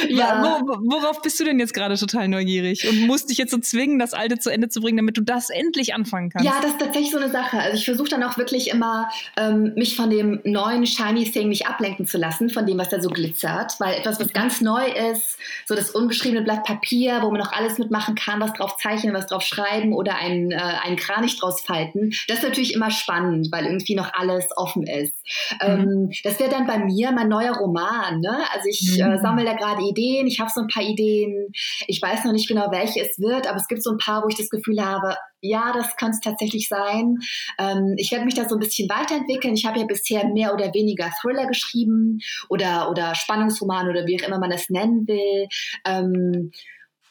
ja. worauf bist du denn jetzt gerade total neugierig und musst dich jetzt so zwingen, das Alte zu Ende zu bringen, damit du das endlich anfangen kannst? Ja, das ist tatsächlich so eine Sache. Also ich versuche dann auch wirklich immer, ähm, mich von dem neuen shiny Thing nicht ablenken zu lassen, von dem, was da so glitzert, weil etwas, was ganz neu ist, so das unbeschriebene Blatt Papier, wo man noch alles mitmachen kann, was drauf zeichnen, was drauf schreiben oder einen, äh, einen Kranich draus falten das ist natürlich immer spannend, weil irgendwie noch alles offen ist. Mhm. Ähm, das wäre dann bei mir mein neuer Roman. Ne? Also ich äh, mhm. äh, sammle da gerade Ideen, ich habe so ein paar Ideen. Ich weiß noch nicht genau, welche es wird, aber es gibt so ein paar, wo ich das Gefühl habe, ja, das kann es tatsächlich sein. Ähm, ich werde mich da so ein bisschen weiterentwickeln. Ich habe ja bisher mehr oder weniger Thriller geschrieben oder, oder Spannungsroman oder wie auch immer man das nennen will. Ähm,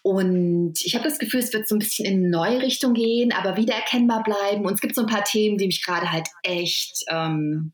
und ich habe das Gefühl, es wird so ein bisschen in eine neue Richtung gehen, aber wieder erkennbar bleiben. Und es gibt so ein paar Themen, die mich gerade halt echt ähm,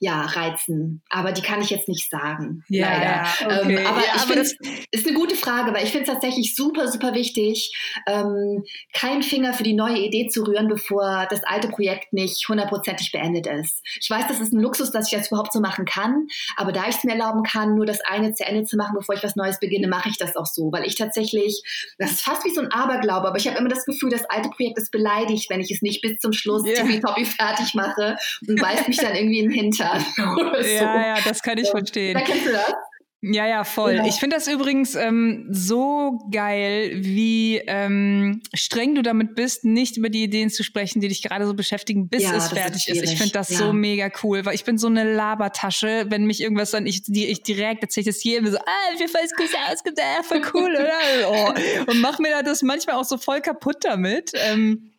ja, reizen. Aber die kann ich jetzt nicht sagen. Ja, leider. Okay. Ähm, aber ja, ich finde, es ist eine gute Frage, weil ich finde es tatsächlich super, super wichtig, ähm, keinen Finger für die neue Idee zu rühren, bevor das alte Projekt nicht hundertprozentig beendet ist. Ich weiß, das ist ein Luxus, dass ich das überhaupt so machen kann. Aber da ich es mir erlauben kann, nur das eine zu Ende zu machen, bevor ich was Neues beginne, mache ich das auch so. Weil ich tatsächlich, das ist fast wie so ein Aberglaube, aber ich habe immer das Gefühl, das alte Projekt ist beleidigt, wenn ich es nicht bis zum Schluss yeah. tippitoppi fertig mache und beißt mich dann irgendwie in den Hintern kann. Oder so. Ja, ja, das kann ich verstehen. Da kennst du das? Ja, ja, voll. Ja. Ich finde das übrigens ähm, so geil, wie ähm, streng du damit bist, nicht über die Ideen zu sprechen, die dich gerade so beschäftigen, bis ja, es fertig ist, ist. Ich finde das ja. so mega cool, weil ich bin so eine Labertasche, wenn mich irgendwas dann, ich, die, ich direkt erzähle das jedem so, ah, wie voll gut ausgedacht, voll cool, oder? Oh. Und mach mir das manchmal auch so voll kaputt damit. Ähm,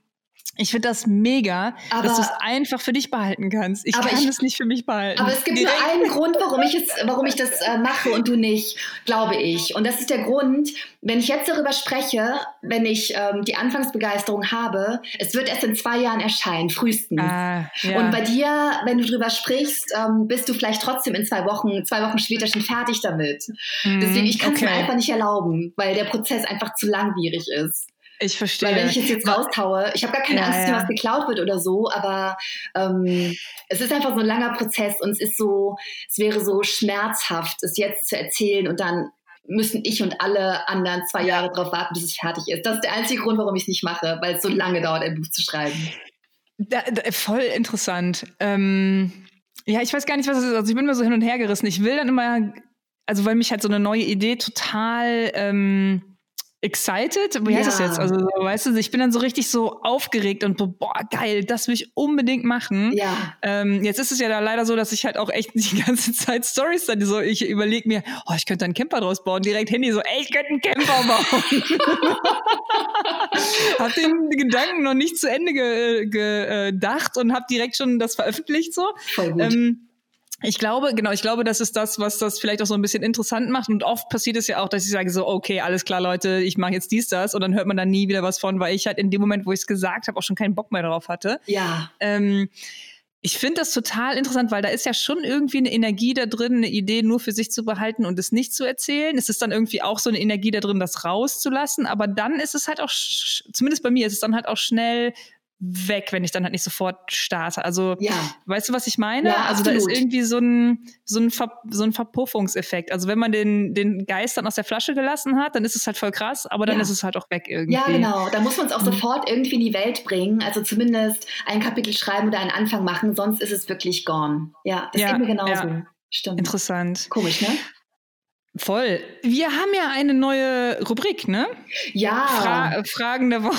ich finde das mega, aber, dass du es einfach für dich behalten kannst. Ich kann es nicht für mich behalten. Aber es gibt Direkt. nur einen Grund, warum ich, es, warum ich das äh, mache und du nicht, glaube ich. Und das ist der Grund, wenn ich jetzt darüber spreche, wenn ich ähm, die Anfangsbegeisterung habe, es wird erst in zwei Jahren erscheinen, frühestens. Ah, ja. Und bei dir, wenn du darüber sprichst, ähm, bist du vielleicht trotzdem in zwei Wochen, zwei Wochen später schon fertig damit. Mhm, Deswegen, ich kann es okay. mir einfach nicht erlauben, weil der Prozess einfach zu langwierig ist. Ich verstehe. Weil wenn ich es jetzt raushaue, ich habe gar keine ja, Angst, ja. was geklaut wird oder so, aber ähm, es ist einfach so ein langer Prozess und es ist so, es wäre so schmerzhaft, es jetzt zu erzählen und dann müssen ich und alle anderen zwei Jahre darauf warten, bis es fertig ist. Das ist der einzige Grund, warum ich es nicht mache, weil es so lange dauert, ein Buch zu schreiben. Da, da, voll interessant. Ähm, ja, ich weiß gar nicht, was es ist. Also ich bin immer so hin und her gerissen. Ich will dann immer, also weil mich halt so eine neue Idee total ähm, excited, wie heißt ja. das jetzt? Also, weißt du, ich bin dann so richtig so aufgeregt und boah, geil, das will ich unbedingt machen. Ja. Ähm, jetzt ist es ja da leider so, dass ich halt auch echt die ganze Zeit Stories dann so, ich überlege mir, oh, ich könnte einen Camper draus bauen, direkt Handy so, ey, ich könnte einen Camper bauen. hab den Gedanken noch nicht zu Ende ge gedacht und hab direkt schon das veröffentlicht so. Voll gut. Ähm, ich glaube, genau, ich glaube, das ist das, was das vielleicht auch so ein bisschen interessant macht. Und oft passiert es ja auch, dass ich sage so, okay, alles klar, Leute, ich mache jetzt dies, das. Und dann hört man dann nie wieder was von, weil ich halt in dem Moment, wo ich es gesagt habe, auch schon keinen Bock mehr darauf hatte. Ja. Ähm, ich finde das total interessant, weil da ist ja schon irgendwie eine Energie da drin, eine Idee nur für sich zu behalten und es nicht zu erzählen. Es ist dann irgendwie auch so eine Energie da drin, das rauszulassen. Aber dann ist es halt auch, zumindest bei mir, ist es dann halt auch schnell weg, wenn ich dann halt nicht sofort starte. Also, Ja. weißt du, was ich meine? Ja, also da ist absolut. irgendwie so ein, so ein, Ver, so ein Verpuffungseffekt. Also wenn man den, den Geist dann aus der Flasche gelassen hat, dann ist es halt voll krass, aber dann Ja. ist es halt auch weg irgendwie. Ja, genau. Da muss man es auch Mhm. sofort irgendwie in die Welt bringen. Also zumindest ein Kapitel schreiben oder einen Anfang machen, sonst ist es wirklich gone. Ja, das Ja, geht mir genauso. ja. Stimmt. Interessant. Komisch, ne? Voll. Wir haben ja eine neue Rubrik, ne? Ja, Fra Fragen der Woche.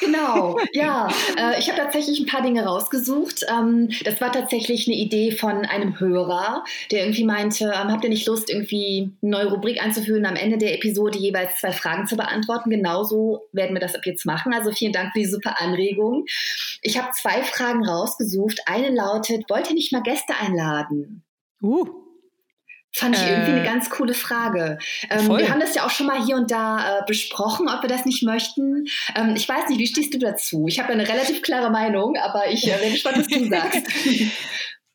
Genau. Ja, äh, ich habe tatsächlich ein paar Dinge rausgesucht. Ähm, das war tatsächlich eine Idee von einem Hörer, der irgendwie meinte, ähm, habt ihr nicht Lust, irgendwie eine neue Rubrik einzuführen, am Ende der Episode jeweils zwei Fragen zu beantworten? Genauso werden wir das ab jetzt machen. Also vielen Dank für die super Anregung. Ich habe zwei Fragen rausgesucht. Eine lautet, wollt ihr nicht mal Gäste einladen? Uh. Fand ich Äh, irgendwie eine ganz coole Frage. Ähm, wir haben das ja auch schon mal hier und da äh, besprochen, ob wir das nicht möchten. Ähm, ich weiß nicht, wie stehst du dazu? Ich habe eine relativ klare Meinung, aber ich äh, bin gespannt, was du sagst.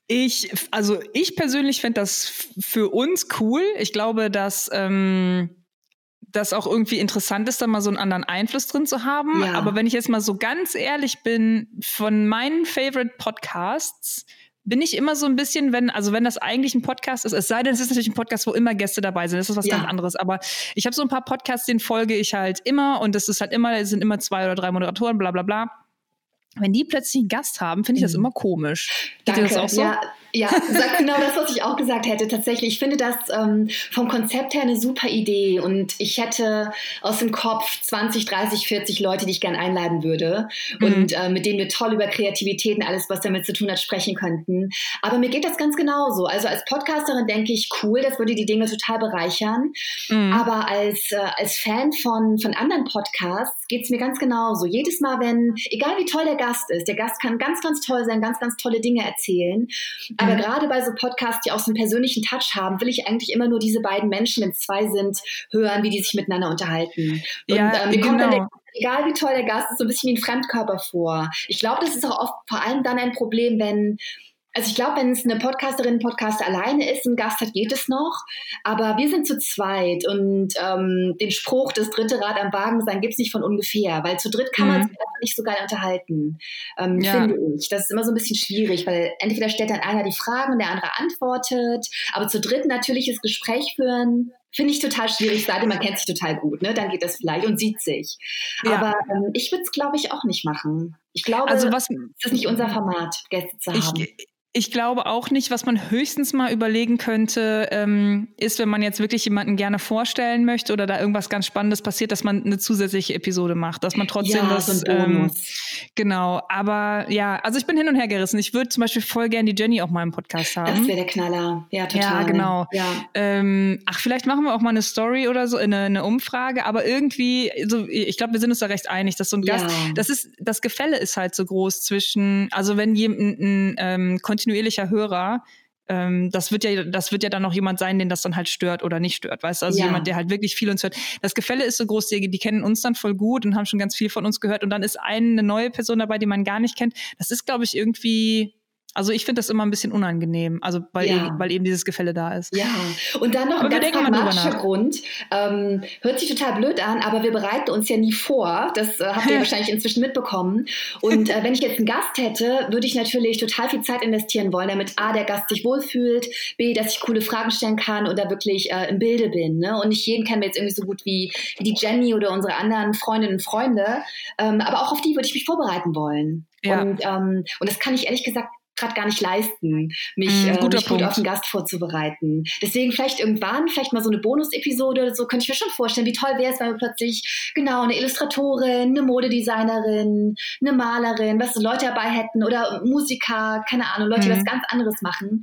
Ich, also ich persönlich fände das für uns cool. Ich glaube, dass ähm, das auch irgendwie interessant ist, da mal so einen anderen Einfluss drin zu haben. Ja. Aber wenn ich jetzt mal so ganz ehrlich bin, von meinen Favorite Podcasts bin ich immer so ein bisschen, wenn, also wenn das eigentlich ein Podcast ist, es sei denn, es ist natürlich ein Podcast, wo immer Gäste dabei sind, das ist was Ja. ganz anderes. Aber ich habe so ein paar Podcasts, denen folge ich halt immer und das ist halt immer, es sind immer zwei oder drei Moderatoren, bla bla bla. Wenn die plötzlich einen Gast haben, finde ich das Mhm. immer komisch. Geht Danke. das auch so? Ja, ja, sag genau das, was ich auch gesagt hätte. Tatsächlich, ich finde das ähm, vom Konzept her eine super Idee und ich hätte aus dem Kopf 20, 30, 40 Leute, die ich gern einladen würde Mhm. und äh, mit denen wir toll über Kreativität und alles, was damit zu tun hat, sprechen könnten. Aber mir geht das ganz genauso. Also als Podcasterin denke ich, cool, das würde die Dinge total bereichern. Mhm. Aber als, äh, als Fan von, von anderen Podcasts geht es mir ganz genauso. Jedes Mal, wenn, egal wie toll der Gast ist, der Gast kann ganz, ganz toll sein, ganz, ganz tolle Dinge erzählen. Aber Mhm. gerade bei so Podcasts, die auch so einen persönlichen Touch haben, will ich eigentlich immer nur diese beiden Menschen, wenn es zwei sind, hören, wie die sich miteinander unterhalten. Und Ja, ähm, mir kommt dann der, genau. egal wie toll der Gast ist, so ein bisschen wie ein Fremdkörper vor. Ich glaube, das ist auch oft vor allem dann ein Problem, wenn also ich glaube, wenn es eine Podcasterin, Podcaster alleine ist, ein Gast hat, geht es noch. Aber wir sind zu zweit und ähm, den Spruch, das dritte Rad am Wagen sein, gibt es nicht von ungefähr, weil zu dritt kann man Mhm. sich einfach nicht so geil unterhalten, ähm, Ja. finde ich. Das ist immer so ein bisschen schwierig, weil entweder stellt dann einer die Fragen und der andere antwortet, aber zu dritt natürliches Gespräch führen, finde ich total schwierig, sei denn, man kennt sich total gut, ne? dann geht das vielleicht und sieht sich. Ja. Aber ähm, ich würde es, glaube ich, auch nicht machen. Ich glaube, Also was es ist nicht unser Format, Gäste zu haben. ich, ich glaube auch nicht, was man höchstens mal überlegen könnte, ähm, ist, wenn man jetzt wirklich jemanden gerne vorstellen möchte oder da irgendwas ganz Spannendes passiert, dass man eine zusätzliche Episode macht, dass man trotzdem ja, das ein ähm, genau. Aber ja, also ich bin hin und her gerissen. Ich würde zum Beispiel voll gern die Jenny auch mal im Podcast das haben. wäre der Knaller. Ja, total. Ja, genau. Ja. Ähm, ach, vielleicht machen wir auch mal eine Story oder so, eine, eine Umfrage, aber irgendwie, so, ich glaube, wir sind uns da recht einig, dass so ein Gast, Ja. das ist, das Gefälle ist halt so groß zwischen, also wenn jemand ein, ähm, kontinuierlicher Hörer, ähm, das wird ja, das wird ja dann noch jemand sein, den das dann halt stört oder nicht stört, weißt du? Also Ja. jemand, der halt wirklich viel uns hört. Das Gefälle ist so groß, die, die kennen uns dann voll gut und haben schon ganz viel von uns gehört und dann ist eine neue Person dabei, die man gar nicht kennt. Das ist, glaube ich, irgendwie, also ich finde das immer ein bisschen unangenehm, also weil, Ja. eben, weil eben dieses Gefälle da ist. Ja, und dann noch Aber ein ganz pragmatischer. Grund. Ähm, hört sich total blöd an, aber wir bereiten uns ja nie vor. Das äh, habt ihr wahrscheinlich inzwischen mitbekommen. Und äh, wenn ich jetzt einen Gast hätte, würde ich natürlich total viel Zeit investieren wollen, damit A, der Gast sich wohlfühlt, B, dass ich coole Fragen stellen kann und da wirklich äh, im Bilde bin. Ne? Und nicht jeden kennen wir jetzt irgendwie so gut wie, wie die Jenny oder unsere anderen Freundinnen und Freunde. Ähm, aber auch auf die würde ich mich vorbereiten wollen. Ja. Und, ähm, und das kann ich ehrlich gesagt gerade gar nicht leisten, mich, Mm, äh, mich gut auf den Gast vorzubereiten. Deswegen vielleicht irgendwann, vielleicht mal so eine Bonus-Episode oder so, könnte ich mir schon vorstellen, wie toll wäre es, wenn wir plötzlich genau eine Illustratorin, eine Modedesignerin, eine Malerin, was so Leute dabei hätten oder Musiker, keine Ahnung, Leute, die Mhm. was ganz anderes machen.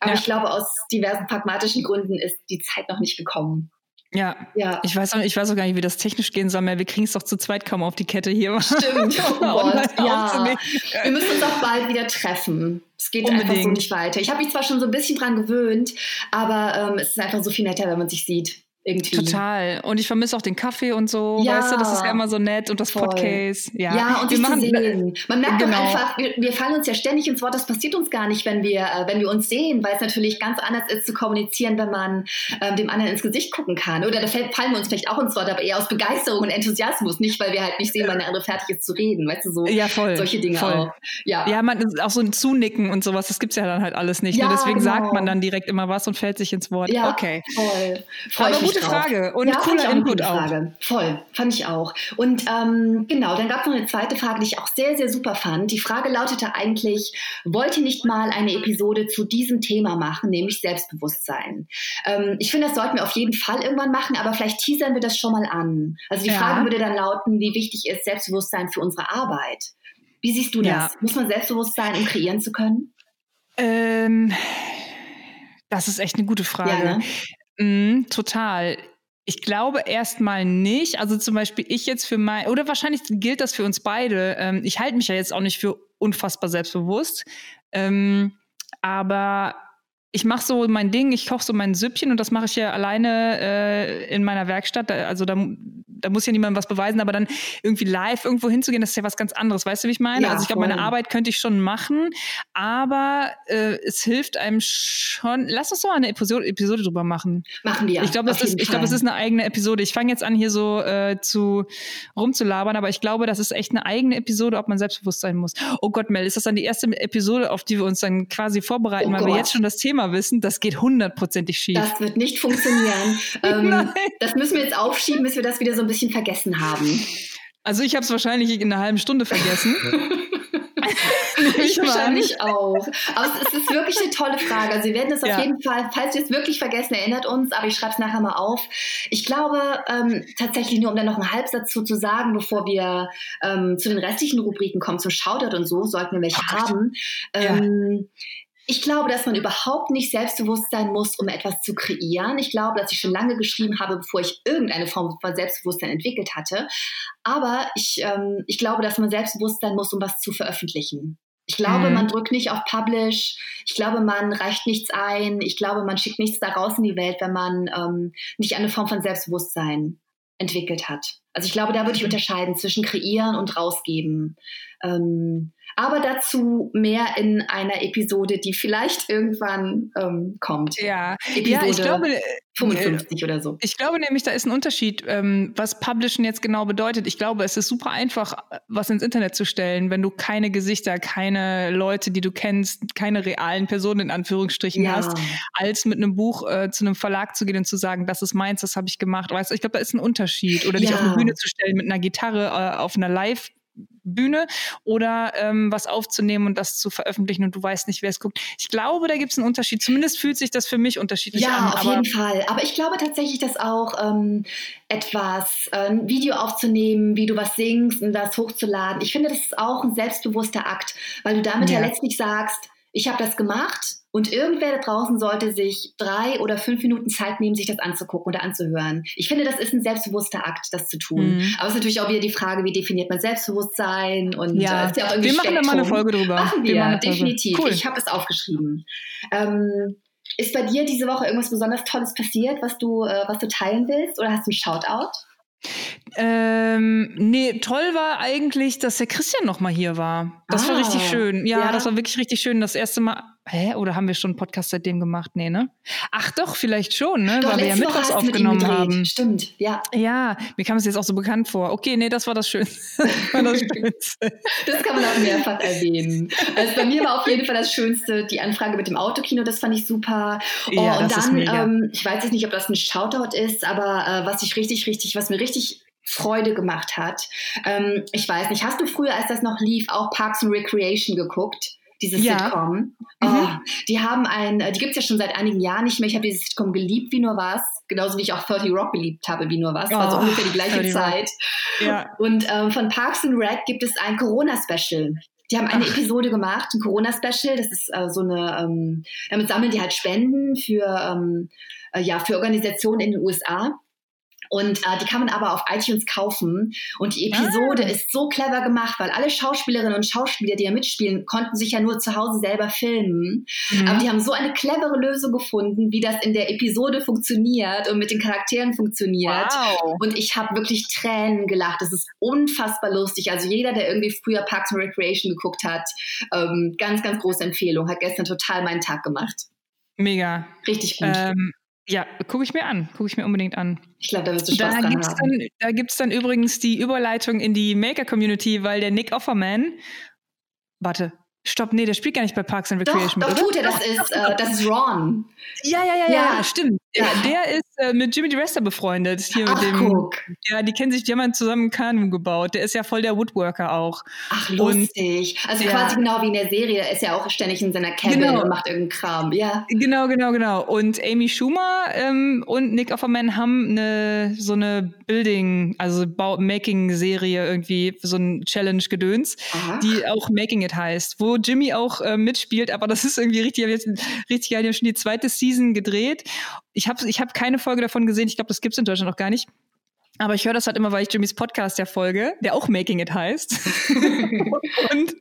Aber Ja. ich glaube, aus diversen pragmatischen Gründen ist die Zeit noch nicht gekommen. Ja, Ja. ich weiß, auch, ich weiß auch gar nicht, wie das technisch gehen soll. mehr. Wir kriegen es doch zu zweit kaum auf die Kette hier. Stimmt. Oh Gott, ja. Wir müssen uns auch bald wieder treffen. Es geht einfach so Unbedingt. nicht weiter. Ich habe mich zwar schon so ein bisschen dran gewöhnt, aber ähm, es ist einfach so viel netter, wenn man sich sieht. Irgendwie. Total. Und ich vermisse auch den Kaffee und so. Ja, weißt du, das ist ja immer so nett und das voll. Podcast. Ja, ja und wir machen, sehen. Man merkt genau. doch einfach, wir, wir, fallen uns ja ständig ins Wort. Das passiert uns gar nicht, wenn wir, äh, wenn wir uns sehen, weil es natürlich ganz anders ist zu kommunizieren, wenn man ähm, dem anderen ins Gesicht gucken kann. Oder da fallen wir uns vielleicht auch ins Wort, aber eher aus Begeisterung und Enthusiasmus, nicht weil wir halt nicht sehen, wann der andere fertig ist zu reden. Weißt du, so ja, voll, solche Dinge voll. auch. Ja. ja, man auch so ein Zunicken und sowas, das gibt es ja dann halt alles nicht. Ne? Ja, ne? Deswegen genau. sagt man dann direkt immer was und fällt sich ins Wort. Ja, okay. Voll. Freu aber gute drauf. Frage. Und ja, cooler Input auch. Frage. Voll, fand ich auch. Und ähm, genau, dann gab es noch eine zweite Frage, die ich auch sehr, sehr super fand. Die Frage lautete eigentlich, wollt ihr nicht mal eine Episode zu diesem Thema machen, nämlich Selbstbewusstsein? Ähm, ich finde, das sollten wir auf jeden Fall irgendwann machen, aber vielleicht teasern wir das schon mal an. Also die ja. Frage würde dann lauten, wie wichtig ist Selbstbewusstsein für unsere Arbeit? Wie siehst du das? Ja. Muss man selbstbewusst sein, um kreieren zu können? Ähm, das ist echt eine gute Frage. Ja, ne? Mm, total. Ich glaube erstmal nicht. Also zum Beispiel ich jetzt für mein, oder wahrscheinlich gilt das für uns beide. Ähm, ich halte mich ja jetzt auch nicht für unfassbar selbstbewusst. Ähm, aber ich mache so mein Ding, ich koche so mein Süppchen und das mache ich ja alleine äh, in meiner Werkstatt. Also da, da muss ja niemand was beweisen, aber dann irgendwie live irgendwo hinzugehen, das ist ja was ganz anderes. Weißt du, wie ich meine? Ja, also ich glaube, meine Arbeit könnte ich schon machen, aber äh, es hilft einem schon. Lass uns doch mal eine Episode, Episode drüber machen. Machen wir. Ich glaube, das ist, ich glaube, es ist eine eigene Episode. Ich fange jetzt an, hier so äh, zu rumzulabern, aber ich glaube, das ist echt eine eigene Episode, ob man selbstbewusst sein muss. Oh Gott, Mel, ist das dann die erste Episode, auf die wir uns dann quasi vorbereiten, oh weil Gott. wir jetzt schon das Thema Thema wissen, das geht hundertprozentig schief. Das wird nicht funktionieren. ähm, das müssen wir jetzt aufschieben, bis wir das wieder so ein bisschen vergessen haben. Also ich habe es wahrscheinlich in einer halben Stunde vergessen. ich wahrscheinlich auch. Aber es ist wirklich eine tolle Frage. Also wir werden es auf ja. jeden Fall, falls wir es wirklich vergessen, erinnert uns, aber ich schreibe es nachher mal auf. Ich glaube ähm, tatsächlich nur, um dann noch einen Halbsatz zu, zu sagen, bevor wir ähm, zu den restlichen Rubriken kommen, zum Shoutout und so, sollten wir welche oh haben. Ähm, ja. Ich glaube, dass man überhaupt nicht selbstbewusst sein muss, um etwas zu kreieren. Ich glaube, dass ich schon lange geschrieben habe, bevor ich irgendeine Form von Selbstbewusstsein entwickelt hatte. Aber ich, ähm, ich glaube, dass man selbstbewusst sein muss, um was zu veröffentlichen. Ich glaube, mhm. man drückt nicht auf Publish. Ich glaube, man reicht nichts ein. Ich glaube, man schickt nichts da raus in die Welt, wenn man ähm, nicht eine Form von Selbstbewusstsein entwickelt hat. Also ich glaube, da würde ich mhm. unterscheiden zwischen kreieren und rausgeben. Ähm, aber dazu mehr in einer Episode, die vielleicht irgendwann ähm, kommt. Ja, Episode ja, ich glaube, 55 äh, oder so. Ich glaube nämlich, da ist ein Unterschied, ähm, was Publishen jetzt genau bedeutet. Ich glaube, es ist super einfach, was ins Internet zu stellen, wenn du keine Gesichter, keine Leute, die du kennst, keine realen Personen in Anführungsstrichen ja. hast, als mit einem Buch äh, zu einem Verlag zu gehen und zu sagen, das ist meins, das habe ich gemacht. Weißt du, ich glaube, da ist ein Unterschied. Oder dich ja. auf eine Bühne zu stellen mit einer Gitarre äh, auf einer Live- Bühne oder ähm, was aufzunehmen und das zu veröffentlichen und du weißt nicht, wer es guckt. Ich glaube, da gibt es einen Unterschied. Zumindest fühlt sich das für mich unterschiedlich ja, an. Ja, auf jeden Fall. Aber ich glaube tatsächlich, dass auch ähm, etwas, äh, ein Video aufzunehmen, wie du was singst und das hochzuladen, ich finde, das ist auch ein selbstbewusster Akt, weil du damit ja, ja letztlich sagst, ich habe das gemacht und irgendwer da draußen sollte sich drei oder fünf Minuten Zeit nehmen, sich das anzugucken oder anzuhören. Ich finde, das ist ein selbstbewusster Akt, das zu tun. Mhm. Aber es ist natürlich auch wieder die Frage, wie definiert man Selbstbewusstsein und ja. äh, ist ja auch irgendwie Wir machen da mal eine Folge drüber. Machen wir, wir definitiv. Cool. Ich habe es aufgeschrieben. Ähm, ist bei dir diese Woche irgendwas besonders Tolles passiert, was du, äh, was du teilen willst? Oder hast du einen Shoutout? Ähm, nee, toll war eigentlich, dass der Christian noch mal hier war. Das ah, war richtig schön. Ja, ja, das war wirklich richtig schön. Das erste Mal Hä? Oder haben wir schon einen Podcast seitdem gemacht? Nee, ne? Ach doch, vielleicht schon, ne? Doch, Weil wir ja mittags aufgenommen haben. Stimmt, ja. Ja, mir kam es jetzt auch so bekannt vor. Okay, nee, das war das Schönste. Das, war das, Schönste. das kann man auch mehrfach erwähnen. Also bei mir war auf jeden Fall das Schönste die Anfrage mit dem Autokino, das fand ich super. Oh, ja, und dann, ähm, ich weiß jetzt nicht, ob das ein Shoutout ist, aber äh, was ich richtig, richtig, was mir richtig Freude gemacht hat. Ähm, ich weiß nicht, hast du früher, als das noch lief, auch Parks and Recreation geguckt? Dieses ja. Sitcom. Mhm. Oh, die haben ein, die gibt es ja schon seit einigen Jahren nicht mehr. Ich habe dieses Sitcom geliebt wie nur was, genauso wie ich auch 30 Rock geliebt habe wie nur was. Oh, war so ungefähr die gleiche Zeit. Ja. Und ähm, von Parks and Rec gibt es ein Corona-Special. Die haben eine Ach. Episode gemacht, ein Corona-Special. Das ist äh, so eine, ähm, damit sammeln die halt Spenden für, ähm, äh, ja, für Organisationen in den USA. Und äh, die kann man aber auf iTunes kaufen. Und die Episode ah. ist so clever gemacht, weil alle Schauspielerinnen und Schauspieler, die ja mitspielen, konnten sich ja nur zu Hause selber filmen. Mhm. Aber die haben so eine clevere Lösung gefunden, wie das in der Episode funktioniert und mit den Charakteren funktioniert. Wow. Und ich habe wirklich Tränen gelacht. Das ist unfassbar lustig. Also jeder, der irgendwie früher Parks and Recreation geguckt hat, ähm, ganz, ganz große Empfehlung. Hat gestern total meinen Tag gemacht. Mega. Richtig gut. Ähm, ja, gucke ich mir an. Gucke ich mir unbedingt an. Ich glaube, da wirst du Spaß da dran haben. Dann, da gibt es dann übrigens die Überleitung in die Maker-Community, weil der Nick Offerman, warte, Stopp, nee, der spielt gar nicht bei Parks and Recreation. Doch, doch tut er, das ist, äh, das ist Ron. Ja, ja, ja, ja, ja stimmt. Ja. Der ist äh, mit Jimmy DeResta befreundet. Hier Ach, mit dem, guck. Ja, die kennen sich, die haben zusammen einen Kanu gebaut. Der ist ja voll der Woodworker auch. Ach, lustig. Und, also ja. quasi genau wie in der Serie. Ist ja auch ständig in seiner Cabin genau. und macht irgendeinen Kram. Ja. Genau, genau, genau. Und Amy Schumer ähm, und Nick Offerman haben eine, so eine Building, also Making-Serie irgendwie, so ein Challenge-Gedöns, die auch Making It heißt, wo Jimmy auch äh, mitspielt. Aber das ist irgendwie richtig, jetzt richtig geil. Die haben schon die zweite Season gedreht. Ich habe ich hab keine Folge davon gesehen. Ich glaube, das gibt es in Deutschland noch gar nicht. Aber ich höre das halt immer, weil ich Jimmys Podcast ja folge, der auch Making It heißt. und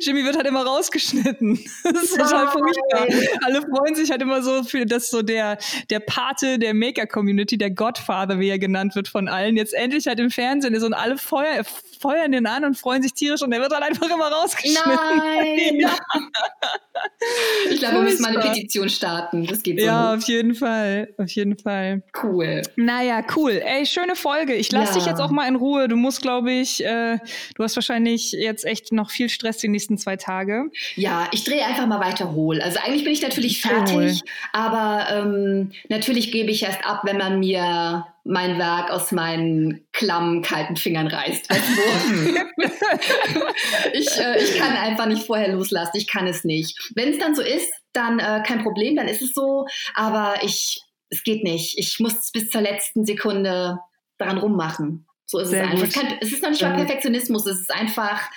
Jimmy wird halt immer rausgeschnitten. Das ist total furchtbar. Alle freuen sich halt immer so für, dass so der, der Pate der Maker-Community, der Godfather, wie er genannt wird von allen, jetzt endlich halt im Fernsehen ist und alle feuer, feuern den an und freuen sich tierisch und der wird halt einfach immer rausgeschnitten. Nein! Ja. Ich glaube, wir müssen mal eine Petition starten. Das geht so. Ja, auf jeden Fall. Auf jeden Fall. Cool. Naja, cool. Ey, schöne Folge. Ich lasse ja. dich jetzt auch mal in Ruhe. Du musst, glaube ich, äh, du hast wahrscheinlich jetzt echt noch viel Stress die nächsten zwei Tage. Ja, ich drehe einfach mal weiter hohl. Also eigentlich bin ich natürlich fertig, cool. aber ähm, natürlich gebe ich erst ab, wenn man mir mein Werk aus meinen klammen, kalten Fingern reißt. Ich, äh, ich kann einfach nicht vorher loslassen. Ich kann es nicht. Wenn es dann so ist, dann äh, kein Problem, dann ist es so. Aber ich, es geht nicht. Ich muss bis zur letzten Sekunde daran rummachen. So ist Sehr es einfach. Es, kann, es, ist noch nicht mal Perfektionismus, es ist einfach,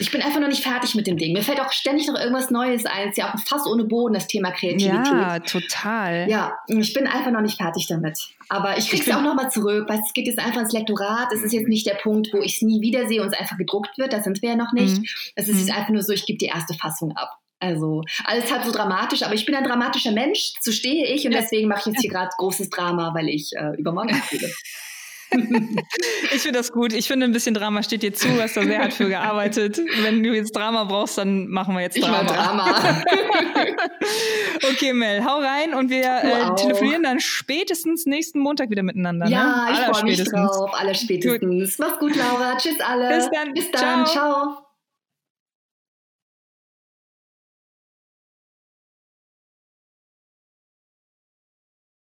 ich bin einfach noch nicht fertig mit dem Ding. Mir fällt auch ständig noch irgendwas Neues ein. Es ist ja auch Fass ohne Boden, das Thema Kreativität. Ja, total. Ja, ich bin einfach noch nicht fertig damit. Aber ich kriege es auch nochmal zurück, weil es geht jetzt einfach ins Lektorat. Es ist jetzt nicht der Punkt, wo ich es nie wiedersehe und es einfach gedruckt wird. Da sind wir ja noch nicht. Mhm. Es ist mhm. einfach nur so, ich gebe die erste Fassung ab. Also alles halb so dramatisch, aber ich bin ein dramatischer Mensch, so stehe ich und deswegen mache ich jetzt hier gerade großes Drama, weil ich äh, übermorgen erzähle. ich finde das gut. Ich finde, ein bisschen Drama steht dir zu. Du hast da sehr hart für gearbeitet. Wenn du jetzt Drama brauchst, dann machen wir jetzt Drama. Ich Drama. okay, Mel, hau rein und wir äh, telefonieren dann spätestens nächsten Montag wieder miteinander. Ja, ne? ich freue mich drauf. Alle spätestens. Gut. Mach's gut, Laura. Tschüss alle. Bis dann. Bis dann. Ciao. Ciao.